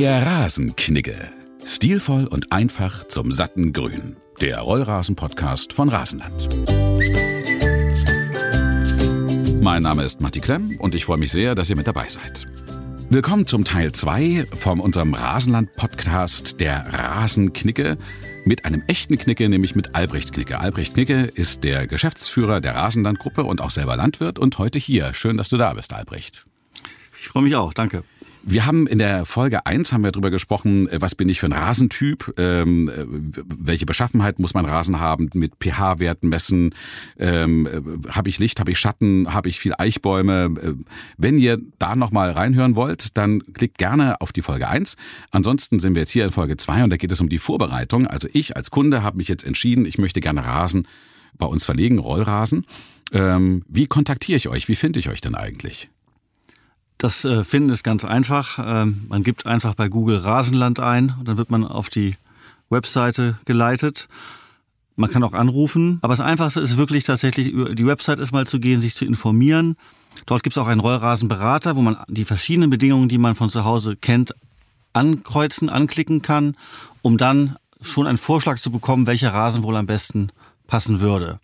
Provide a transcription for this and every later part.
Der Rasenknigge. Stilvoll und einfach zum satten Grün. Der Rollrasen-Podcast von Rasenland. Mein Name ist Matti Klemm und ich freue mich sehr, dass ihr mit dabei seid. Willkommen zum Teil 2 von unserem Rasenland-Podcast Der Rasenknicke mit einem echten Knicke, nämlich mit Albrecht Knicke. Albrecht Knicke ist der Geschäftsführer der Rasenlandgruppe und auch selber Landwirt und heute hier. Schön, dass du da bist, Albrecht. Ich freue mich auch, danke. Wir haben in der Folge 1 haben wir darüber gesprochen, äh, was bin ich für ein Rasentyp, ähm, äh, welche Beschaffenheit muss mein Rasen haben, mit pH-Werten messen, ähm, äh, habe ich Licht, habe ich Schatten, habe ich viel Eichbäume. Wenn ihr da nochmal reinhören wollt, dann klickt gerne auf die Folge 1. Ansonsten sind wir jetzt hier in Folge 2 und da geht es um die Vorbereitung. Also ich als Kunde habe mich jetzt entschieden, ich möchte gerne Rasen bei uns verlegen, Rollrasen. Ähm, wie kontaktiere ich euch? Wie finde ich euch denn eigentlich? Das äh, Finden ist ganz einfach. Ähm, man gibt einfach bei Google Rasenland ein und dann wird man auf die Webseite geleitet. Man kann auch anrufen, aber das Einfachste ist wirklich tatsächlich über die Website erstmal zu gehen, sich zu informieren. Dort gibt es auch einen Rollrasenberater, wo man die verschiedenen Bedingungen, die man von zu Hause kennt, ankreuzen, anklicken kann, um dann schon einen Vorschlag zu bekommen, welcher Rasen wohl am besten passen würde.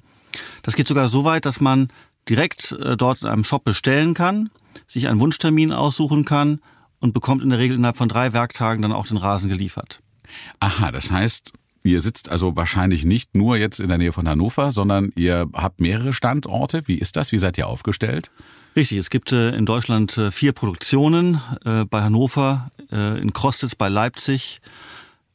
Das geht sogar so weit, dass man direkt äh, dort in einem Shop bestellen kann sich einen Wunschtermin aussuchen kann und bekommt in der Regel innerhalb von drei Werktagen dann auch den Rasen geliefert. Aha, das heißt, ihr sitzt also wahrscheinlich nicht nur jetzt in der Nähe von Hannover, sondern ihr habt mehrere Standorte. Wie ist das? Wie seid ihr aufgestellt? Richtig, es gibt äh, in Deutschland äh, vier Produktionen, äh, bei Hannover, in Krostitz bei Leipzig,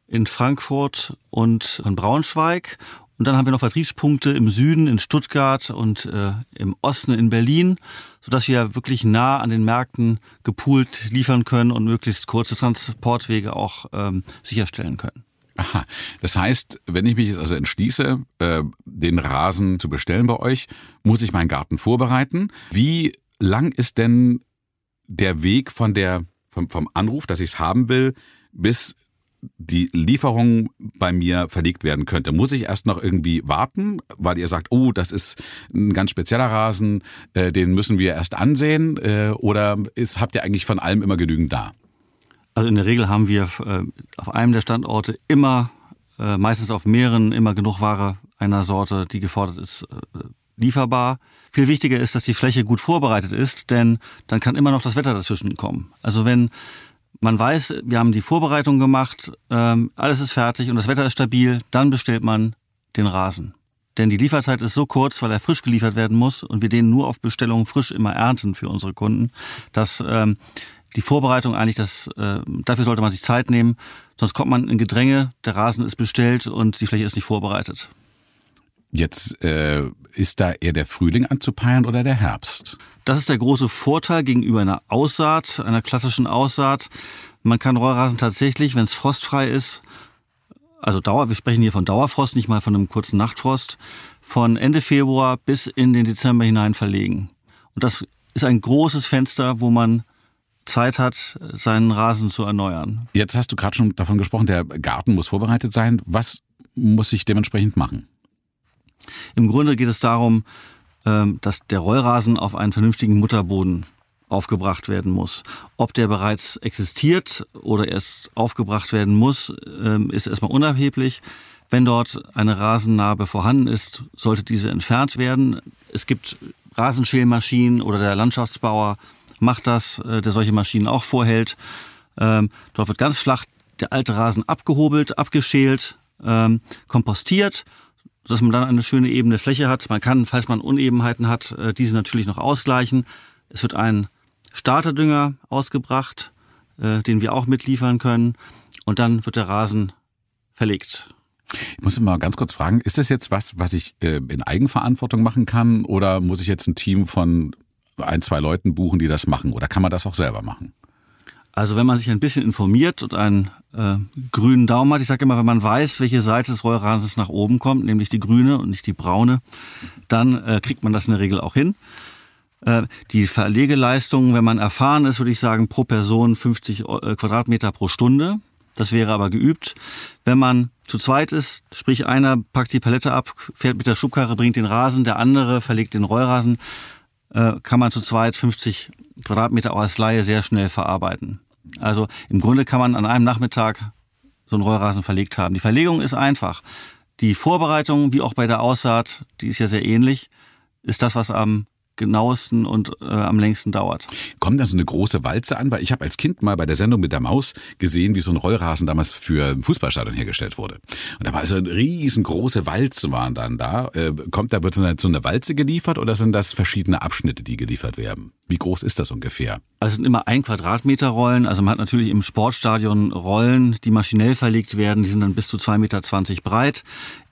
in Frankfurt und in Braunschweig. Und dann haben wir noch Vertriebspunkte im Süden, in Stuttgart und äh, im Osten in Berlin, sodass wir wirklich nah an den Märkten gepoolt liefern können und möglichst kurze Transportwege auch ähm, sicherstellen können. Aha, das heißt, wenn ich mich jetzt also entschließe, äh, den Rasen zu bestellen bei euch, muss ich meinen Garten vorbereiten. Wie lang ist denn der Weg von der vom, vom Anruf, dass ich es haben will, bis die Lieferung bei mir verlegt werden könnte, muss ich erst noch irgendwie warten, weil ihr sagt, oh, das ist ein ganz spezieller Rasen, äh, den müssen wir erst ansehen, äh, oder ist, habt ihr eigentlich von allem immer genügend da? Also in der Regel haben wir äh, auf einem der Standorte immer, äh, meistens auf mehreren, immer genug Ware einer Sorte, die gefordert ist, äh, lieferbar. Viel wichtiger ist, dass die Fläche gut vorbereitet ist, denn dann kann immer noch das Wetter dazwischen kommen. Also wenn man weiß, wir haben die Vorbereitung gemacht, ähm, alles ist fertig und das Wetter ist stabil, dann bestellt man den Rasen. Denn die Lieferzeit ist so kurz, weil er frisch geliefert werden muss und wir den nur auf Bestellung frisch immer ernten für unsere Kunden, dass ähm, die Vorbereitung eigentlich das, äh, dafür sollte man sich Zeit nehmen, sonst kommt man in Gedränge, der Rasen ist bestellt und die Fläche ist nicht vorbereitet. Jetzt äh, ist da eher der Frühling anzupeilen oder der Herbst? Das ist der große Vorteil gegenüber einer Aussaat, einer klassischen Aussaat. Man kann Rollrasen tatsächlich, wenn es frostfrei ist, also Dauer, wir sprechen hier von Dauerfrost, nicht mal von einem kurzen Nachtfrost, von Ende Februar bis in den Dezember hinein verlegen. Und das ist ein großes Fenster, wo man Zeit hat, seinen Rasen zu erneuern. Jetzt hast du gerade schon davon gesprochen, der Garten muss vorbereitet sein. Was muss ich dementsprechend machen? Im Grunde geht es darum, ähm, dass der Rollrasen auf einen vernünftigen Mutterboden aufgebracht werden muss. Ob der bereits existiert oder erst aufgebracht werden muss, ähm, ist erstmal unerheblich. Wenn dort eine Rasennarbe vorhanden ist, sollte diese entfernt werden. Es gibt Rasenschälmaschinen oder der Landschaftsbauer macht das, äh, der solche Maschinen auch vorhält. Ähm, dort wird ganz flach der alte Rasen abgehobelt, abgeschält, kompostiert sodass man dann eine schöne ebene Fläche hat. Man kann, falls man Unebenheiten hat, äh, diese natürlich noch ausgleichen. Es wird ein Starterdünger ausgebracht, äh, den wir auch mitliefern können. Und dann wird der Rasen verlegt. Ich muss mal ganz kurz fragen, ist das jetzt was, was ich äh, in Eigenverantwortung machen kann oder muss ich jetzt ein Team von ein, zwei Leuten buchen, die das machen oder kann man das auch selber machen? Also wenn man sich ein bisschen informiert und einen äh, grünen Daumen hat, ich sage immer, wenn man weiß, welche Seite des Rollrasens nach oben kommt, nämlich die grüne und nicht die braune, dann äh, kriegt man das in der Regel auch hin. Äh, die Verlegeleistung, wenn man erfahren ist, würde ich sagen, pro Person 50 äh, Quadratmeter pro Stunde. Das wäre aber geübt. Wenn man zu zweit ist, sprich einer packt die Palette ab, fährt mit der Schubkarre, bringt den Rasen, der andere verlegt den Rollrasen, äh, kann man zu zweit 50 Quadratmeter auch als Laie sehr schnell verarbeiten. Also im Grunde kann man an einem Nachmittag so einen Rollrasen verlegt haben. Die Verlegung ist einfach. Die Vorbereitung, wie auch bei der Aussaat, die ist ja sehr ähnlich, ist das, was am genauesten und äh, am längsten dauert. Kommt da so eine große Walze an? Weil ich habe als Kind mal bei der Sendung mit der Maus gesehen, wie so ein Rollrasen damals für ein Fußballstadion hergestellt wurde. Und da war so eine riesengroße Walze waren dann da. Äh, kommt da wird so eine, so eine Walze geliefert oder sind das verschiedene Abschnitte, die geliefert werden? Wie groß ist das ungefähr? Also es sind immer ein Quadratmeter Rollen. Also man hat natürlich im Sportstadion Rollen, die maschinell verlegt werden. Die sind dann bis zu 2,20 Meter breit.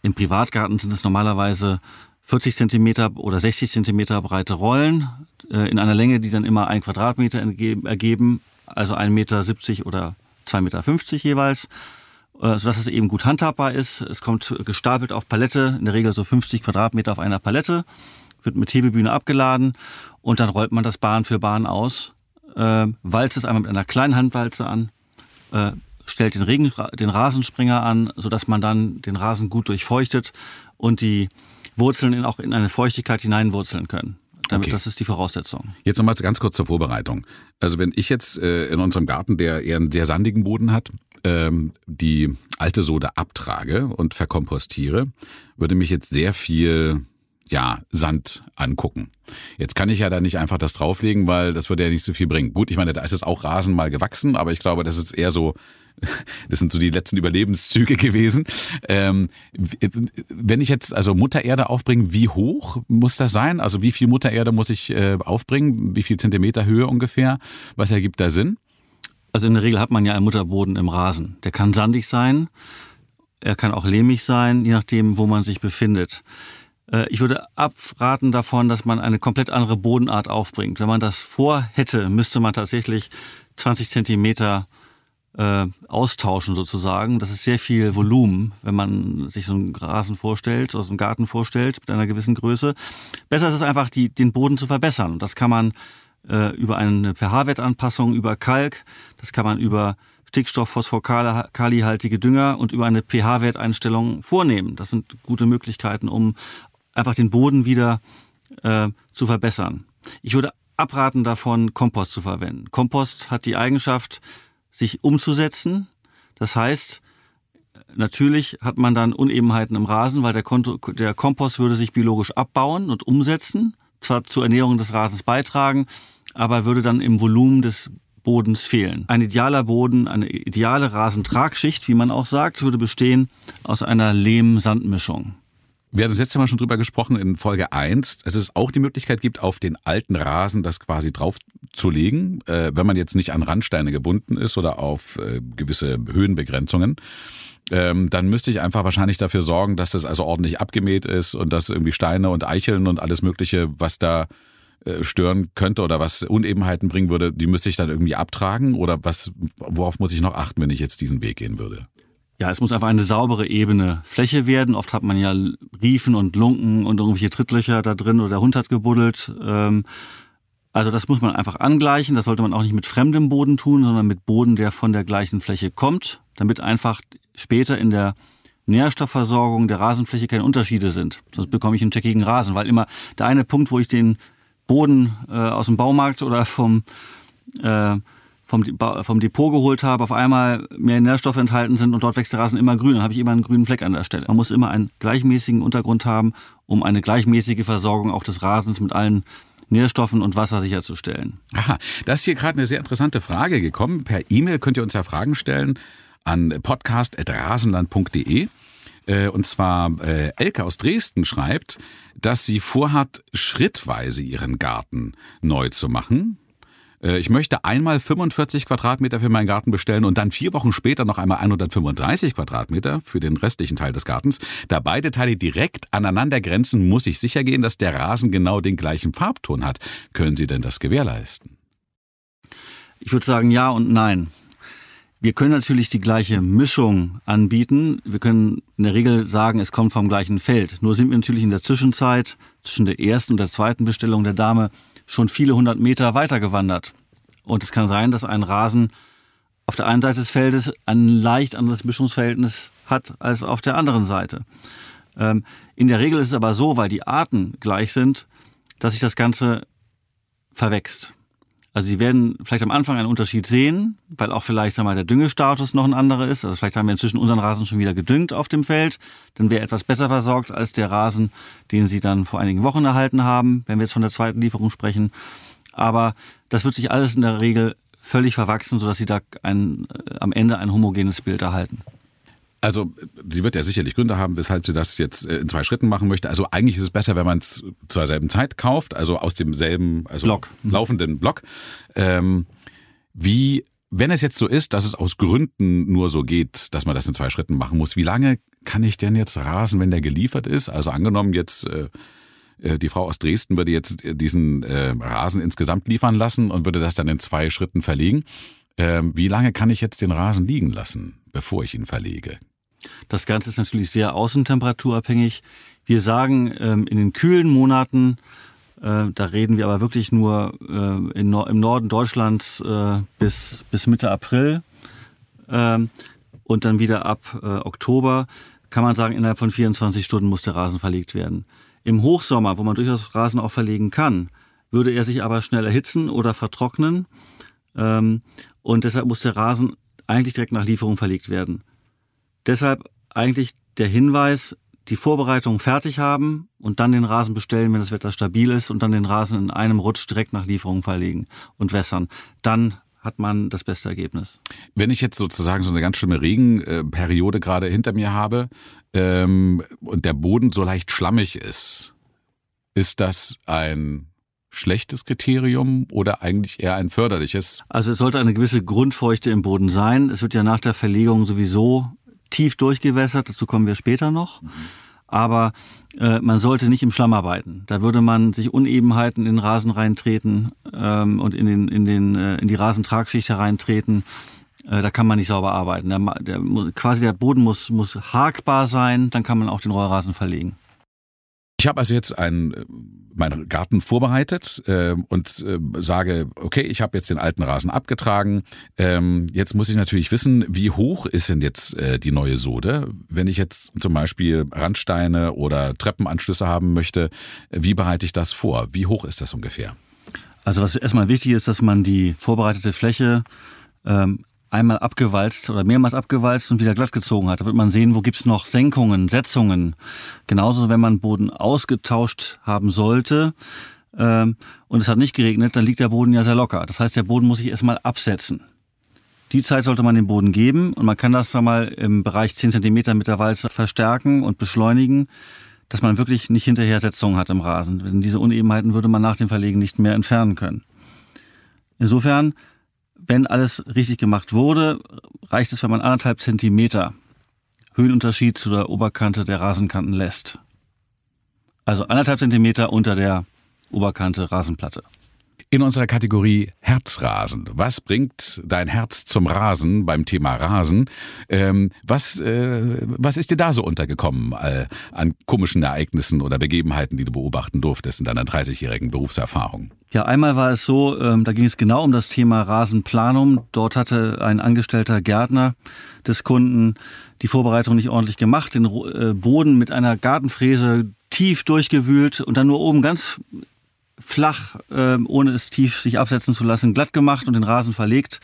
Im Privatgarten sind es normalerweise 40 Zentimeter oder 60 Zentimeter breite Rollen äh, in einer Länge, die dann immer ein Quadratmeter ergeben, also 1,70 Meter oder 2,50 Meter jeweils, äh, sodass es eben gut handhabbar ist. Es kommt gestapelt auf Palette, in der Regel so 50 Quadratmeter auf einer Palette, wird mit Hebebühne abgeladen und dann rollt man das Bahn für Bahn aus, äh, walzt es einmal mit einer kleinen Handwalze an, äh, stellt den, Regen, den Rasenspringer an, sodass man dann den Rasen gut durchfeuchtet und die Wurzeln in, auch in eine Feuchtigkeit hineinwurzeln können. Damit, okay. Das ist die Voraussetzung. Jetzt nochmal ganz kurz zur Vorbereitung. Also wenn ich jetzt äh, in unserem Garten, der eher einen sehr sandigen Boden hat, ähm, die alte Sode abtrage und verkompostiere, würde mich jetzt sehr viel ja, Sand angucken. Jetzt kann ich ja da nicht einfach das drauflegen, weil das würde ja nicht so viel bringen. Gut, ich meine, da ist es auch Rasen mal gewachsen, aber ich glaube, das ist eher so das sind so die letzten Überlebenszüge gewesen. Ähm, wenn ich jetzt also Muttererde aufbringe, wie hoch muss das sein? Also wie viel Muttererde muss ich äh, aufbringen? Wie viel Zentimeter Höhe ungefähr? Was ergibt da Sinn? Also in der Regel hat man ja einen Mutterboden im Rasen. Der kann sandig sein, er kann auch lehmig sein, je nachdem, wo man sich befindet. Äh, ich würde abraten davon, dass man eine komplett andere Bodenart aufbringt. Wenn man das vorhätte, müsste man tatsächlich 20 Zentimeter äh, austauschen sozusagen. Das ist sehr viel Volumen, wenn man sich so einen Rasen vorstellt, so einen Garten vorstellt mit einer gewissen Größe. Besser ist es einfach, die, den Boden zu verbessern. Das kann man äh, über eine pH-Wertanpassung, über Kalk, das kann man über Stickstoff, Phosphor, Kalihaltige Dünger und über eine pH-Werteinstellung vornehmen. Das sind gute Möglichkeiten, um einfach den Boden wieder äh, zu verbessern. Ich würde abraten davon, Kompost zu verwenden. Kompost hat die Eigenschaft, sich umzusetzen. Das heißt, natürlich hat man dann Unebenheiten im Rasen, weil der, Konto, der Kompost würde sich biologisch abbauen und umsetzen, zwar zur Ernährung des Rasens beitragen, aber würde dann im Volumen des Bodens fehlen. Ein idealer Boden, eine ideale Rasentragschicht, wie man auch sagt, würde bestehen aus einer Lehm-Sandmischung. Wir hatten das letzte Mal schon drüber gesprochen in Folge 1, dass es auch die Möglichkeit gibt, auf den alten Rasen das quasi draufzulegen, äh, wenn man jetzt nicht an Randsteine gebunden ist oder auf äh, gewisse Höhenbegrenzungen. Ähm, dann müsste ich einfach wahrscheinlich dafür sorgen, dass das also ordentlich abgemäht ist und dass irgendwie Steine und Eicheln und alles Mögliche, was da äh, stören könnte oder was Unebenheiten bringen würde, die müsste ich dann irgendwie abtragen oder was, worauf muss ich noch achten, wenn ich jetzt diesen Weg gehen würde? Ja, es muss einfach eine saubere, ebene Fläche werden. Oft hat man ja Riefen und Lunken und irgendwelche Trittlöcher da drin oder der Hund hat gebuddelt. Ähm, also das muss man einfach angleichen. Das sollte man auch nicht mit fremdem Boden tun, sondern mit Boden, der von der gleichen Fläche kommt, damit einfach später in der Nährstoffversorgung der Rasenfläche keine Unterschiede sind. Sonst bekomme ich einen checkigen Rasen, weil immer der eine Punkt, wo ich den Boden äh, aus dem Baumarkt oder vom äh, vom, vom Depot geholt habe, auf einmal mehr Nährstoffe enthalten sind und dort wächst der Rasen immer grün, dann habe ich immer einen grünen Fleck an der Stelle. Man muss immer einen gleichmäßigen Untergrund haben, um eine gleichmäßige Versorgung auch des Rasens mit allen Nährstoffen und Wasser sicherzustellen. Aha, da ist hier gerade eine sehr interessante Frage gekommen. Per E-Mail könnt ihr uns ja Fragen stellen an podcast.rasenland.de. Äh, und zwar äh, Elke aus Dresden schreibt, dass sie vorhat, schrittweise ihren Garten neu zu machen. Äh, ich möchte einmal 45 Quadratmeter für meinen Garten bestellen und dann vier Wochen später noch einmal 135 Quadratmeter für den restlichen Teil des Gartens. Da beide Teile direkt aneinander grenzen, muss ich sicher gehen, dass der Rasen genau den gleichen Farbton hat. Können Sie denn das gewährleisten? Ich würde sagen ja und nein. Wir können natürlich die gleiche Mischung anbieten. Wir können in der Regel sagen, es kommt vom gleichen Feld. Nur sind wir natürlich in der Zwischenzeit zwischen der ersten und der zweiten Bestellung der Dame schon viele hundert Meter weiter gewandert. Und es kann sein, dass ein Rasen auf der einen Seite des Feldes ein leicht anderes Mischungsverhältnis hat als auf der anderen Seite. Ähm, in der Regel ist es aber so, weil die Arten gleich sind, dass sich das Ganze verwächst. Also Sie werden vielleicht am Anfang einen Unterschied sehen, weil auch vielleicht sagen wir, mal, der Düngestatus noch ein anderer ist. Also vielleicht haben wir inzwischen unseren Rasen schon wieder gedüngt auf dem Feld. Dann wäre etwas besser versorgt als der Rasen, den Sie dann vor einigen Wochen erhalten haben, wenn wir jetzt von der zweiten Lieferung sprechen. Aber das wird sich alles in der Regel völlig verwachsen, sodass Sie da ein, äh, am Ende ein homogenes Bild erhalten. Also sie wird ja sicherlich Gründe haben, weshalb sie das jetzt äh, in zwei Schritten machen möchte. Also eigentlich ist es besser, wenn man es zur selben Zeit kauft, also aus demselben also Block. Mhm. laufenden Block. Ähm, wie, wenn es jetzt so ist, dass es aus Gründen nur so geht, dass man das in zwei Schritten machen muss, wie lange kann ich denn jetzt rasen, wenn der geliefert ist? Also angenommen jetzt äh, äh die Frau aus Dresden würde jetzt diesen äh, Rasen insgesamt liefern lassen und würde das dann in zwei Schritten verlegen. Ähm, wie lange kann ich jetzt den Rasen liegen lassen, bevor ich ihn verlege? Das Ganze ist natürlich sehr außentemperaturabhängig. Wir sagen, ähm, in den kühlen Monaten, äh, da reden wir aber wirklich nur äh, im Norden Deutschlands äh, bis, Mitte April ähm, und dann wieder ab Oktober, kann man sagen, innerhalb von 24 Stunden muss der Rasen verlegt werden. Im Hochsommer, wo man durchaus Rasen auch verlegen kann, würde er sich aber schnell erhitzen oder vertrocknen. Und deshalb muss der Rasen eigentlich direkt nach Lieferung verlegt werden. Deshalb eigentlich der Hinweis, die Vorbereitung fertig haben und dann den Rasen bestellen, wenn das Wetter stabil ist und dann den Rasen in einem Rutsch direkt nach Lieferung verlegen und wässern. Dann hat man das beste Ergebnis. Wenn ich jetzt sozusagen so eine ganz schlimme Regenperiode gerade hinter mir habe ähm, und der Boden so leicht schlammig ist, ist das ein schlechtes Kriterium oder eigentlich eher ein förderliches? Also es sollte eine gewisse Grundfeuchte im Boden sein. Es wird ja nach der Verlegung sowieso tief durchgewässert, dazu kommen wir später noch. Mhm. Aber äh, man sollte nicht im Schlamm arbeiten. Da würde man sich Unebenheiten in den Rasen reintreten ähm, und in, den, in, den, äh, in die Rasentragschicht hereintreten. Äh, da kann man nicht sauber arbeiten. Der, der, quasi der Boden muss, muss hakbar sein, dann kann man auch den Rollrasen verlegen. Ich habe also jetzt einen, äh, meinen Garten vorbereitet äh, und äh, sage, okay, ich habe jetzt den alten Rasen abgetragen. Ähm, jetzt muss ich natürlich wissen, wie hoch ist denn jetzt äh, die neue Sode? Wenn ich jetzt zum Beispiel Randsteine oder Treppenanschlüsse haben möchte, wie bereite ich das vor? Wie hoch ist das ungefähr? Also was erstmal wichtig ist, dass man die vorbereitete Fläche ähm, einmal abgewalzt oder mehrmals abgewalzt und wieder glatt gezogen hat. Da wird man sehen, wo gibt's noch Senkungen, Setzungen. Genauso, wenn man Boden ausgetauscht haben sollte ähm, und es hat nicht geregnet, dann liegt der Boden ja sehr locker. Das heißt, der Boden muss sich erstmal absetzen. Die Zeit sollte man dem Boden geben und man kann das dann mal im Bereich 10 Zentimeter mit der Walze verstärken und beschleunigen, dass man wirklich nicht hinterher Setzungen hat im Rasen. Denn diese Unebenheiten würde man nach dem Verlegen nicht mehr entfernen können. Insofern wenn alles richtig gemacht wurde, reicht es, wenn man anderthalb Zentimeter Höhenunterschied zu der Oberkante der Rasenkanten lässt. Also anderthalb Zentimeter unter der Oberkante Rasenplatte. In unserer Kategorie Herzrasen. Was bringt dein Herz zum Rasen beim Thema Rasen? Ähm, was, äh, was ist dir da so untergekommen äh, an komischen Ereignissen oder Begebenheiten, die du beobachten durftest in deiner 30-jährigen Berufserfahrung? Ja, einmal war es so, ähm, da ging es genau um das Thema Rasenplanung. Dort hatte ein angestellter Gärtner des Kunden die Vorbereitung nicht ordentlich gemacht, den äh, Boden mit einer Gartenfräse tief durchgewühlt und dann nur oben ganz flach, äh, ohne es tief sich absetzen zu lassen, glatt gemacht und den Rasen verlegt.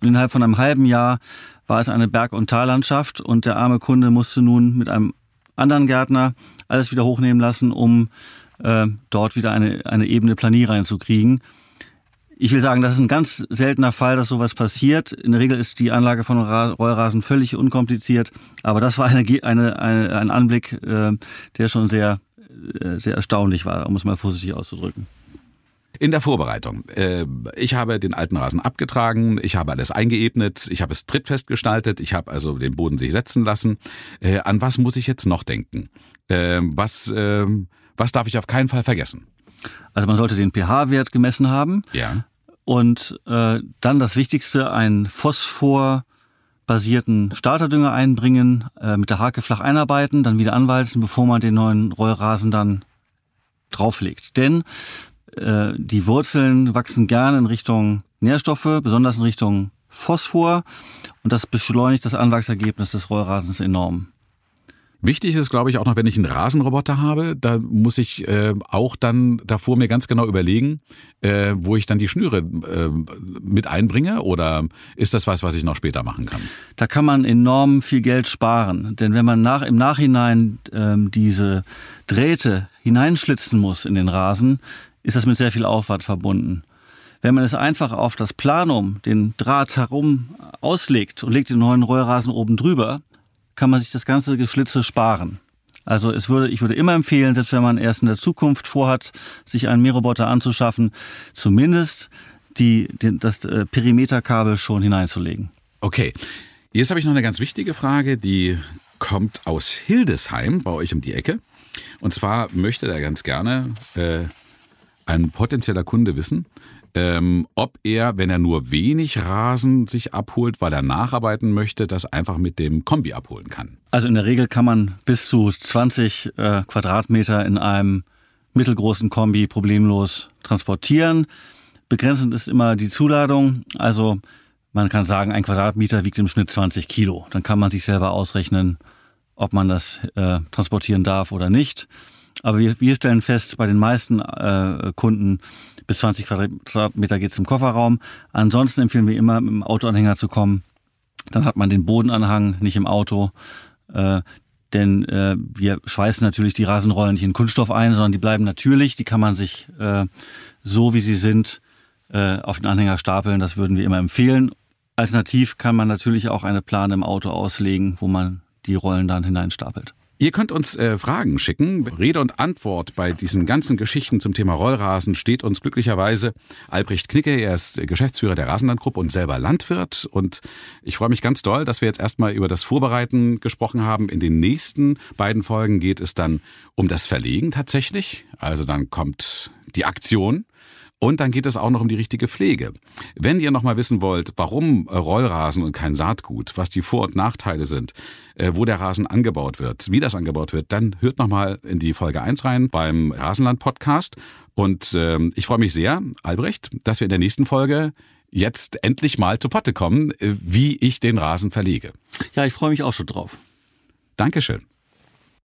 Und innerhalb von einem halben Jahr war es eine Berg- und Tallandschaft und der arme Kunde musste nun mit einem anderen Gärtner alles wieder hochnehmen lassen, um äh, dort wieder eine, eine ebene Planie reinzukriegen. Ich will sagen, das ist ein ganz seltener Fall, dass sowas passiert. In der Regel ist die Anlage von Rollrasen völlig unkompliziert, aber das war eine, eine, eine, ein Anblick, äh, der schon sehr, äh, sehr erstaunlich war, um es mal vorsichtig auszudrücken. In der Vorbereitung. Äh, ich habe den alten Rasen abgetragen, ich habe alles eingeebnet, ich habe es trittfest gestaltet, ich habe also den Boden sich setzen lassen. Äh, an was muss ich jetzt noch denken? Äh, was, was darf ich auf keinen Fall vergessen? Also man sollte den pH-Wert gemessen haben. Ja. Und äh, dann das Wichtigste, einen Phosphor-basierten Starterdünger einbringen, äh, mit der Hake flach einarbeiten, dann wieder anwalzen, bevor man den neuen Rollrasen dann drauflegt. Denn äh, die Wurzeln wachsen gerne in Richtung Nährstoffe, besonders in Richtung Phosphor. Und das beschleunigt das Anwachsergebnis des Rollrasens enorm. Wichtig ist, glaube ich, auch noch, wenn ich einen Rasenroboter habe, da muss ich äh, auch dann davor mir ganz genau überlegen, äh, wo ich dann die Schnüre äh, mit einbringe oder ist das was, was ich noch später machen kann? Da kann man enorm viel Geld sparen, denn wenn man nach, im Nachhinein ähm, diese Drähte hineinschlitzen muss in den Rasen, ist das mit sehr viel Aufwand verbunden. Wenn man es einfach auf das Planum, den Draht herum auslegt und legt den neuen Rollrasen oben drüber, kann man sich das ganze Geschlitze sparen. Also es würde, ich würde immer empfehlen, selbst wenn man erst in der Zukunft vorhat, sich einen Mähroboter anzuschaffen, zumindest die, die, das äh, Perimeterkabel schon hineinzulegen. Okay. Jetzt habe ich noch eine ganz wichtige Frage, die kommt aus Hildesheim bei euch um die Ecke. Und zwar möchte er ganz gerne äh, ein potenzieller Kunde wissen, ähm, ob er, wenn er nur wenig Rasen sich abholt, weil er nacharbeiten möchte, das einfach mit dem Kombi abholen kann. Also in der Regel kann man bis zu 20 äh, Quadratmeter in einem mittelgroßen Kombi problemlos transportieren. Begrenzend ist immer die Zuladung. Also man kann sagen, ein Quadratmeter wiegt im Schnitt 20 Kilo. Dann kann man sich selber ausrechnen, ob man das äh, transportieren darf oder nicht. Aber wir, wir stellen fest, bei den meisten äh, Kunden bis 20 Quadratmeter geht es im Kofferraum. Ansonsten empfehlen wir immer, mit dem Autoanhänger zu kommen. Dann hat man den Bodenanhang nicht im Auto. Äh, denn äh, wir schweißen natürlich die Rasenrollen nicht in Kunststoff ein, sondern die bleiben natürlich. Die kann man sich äh, so, wie sie sind, äh, auf den Anhänger stapeln. Das würden wir immer empfehlen. Alternativ kann man natürlich auch eine Plane im Auto auslegen, wo man die Rollen dann hineinstapelt. Ihr könnt uns äh, Fragen schicken. Rede und Antwort bei diesen ganzen Geschichten zum Thema Rollrasen steht uns glücklicherweise Albrecht Knicke. Er ist Geschäftsführer der Rasenlandgruppe und selber Landwirt. Und ich freue mich ganz doll, dass wir jetzt erstmal über das Vorbereiten gesprochen haben. In den nächsten beiden Folgen geht es dann um das Verlegen tatsächlich. Also dann kommt die Aktion. Und dann geht es auch noch um die richtige Pflege. Wenn ihr noch mal wissen wollt, warum Rollrasen und kein Saatgut, was die Vor- und Nachteile sind, äh, wo der Rasen angebaut wird, wie das angebaut wird, dann hört noch mal in die Folge 1 rein beim Rasenland Podcast. Und ähm, ich freue mich sehr, Albrecht, dass wir in der nächsten Folge jetzt endlich mal zu Potte kommen, äh, wie ich den Rasen verlege. Ja, ich freue mich auch schon drauf. Dankeschön.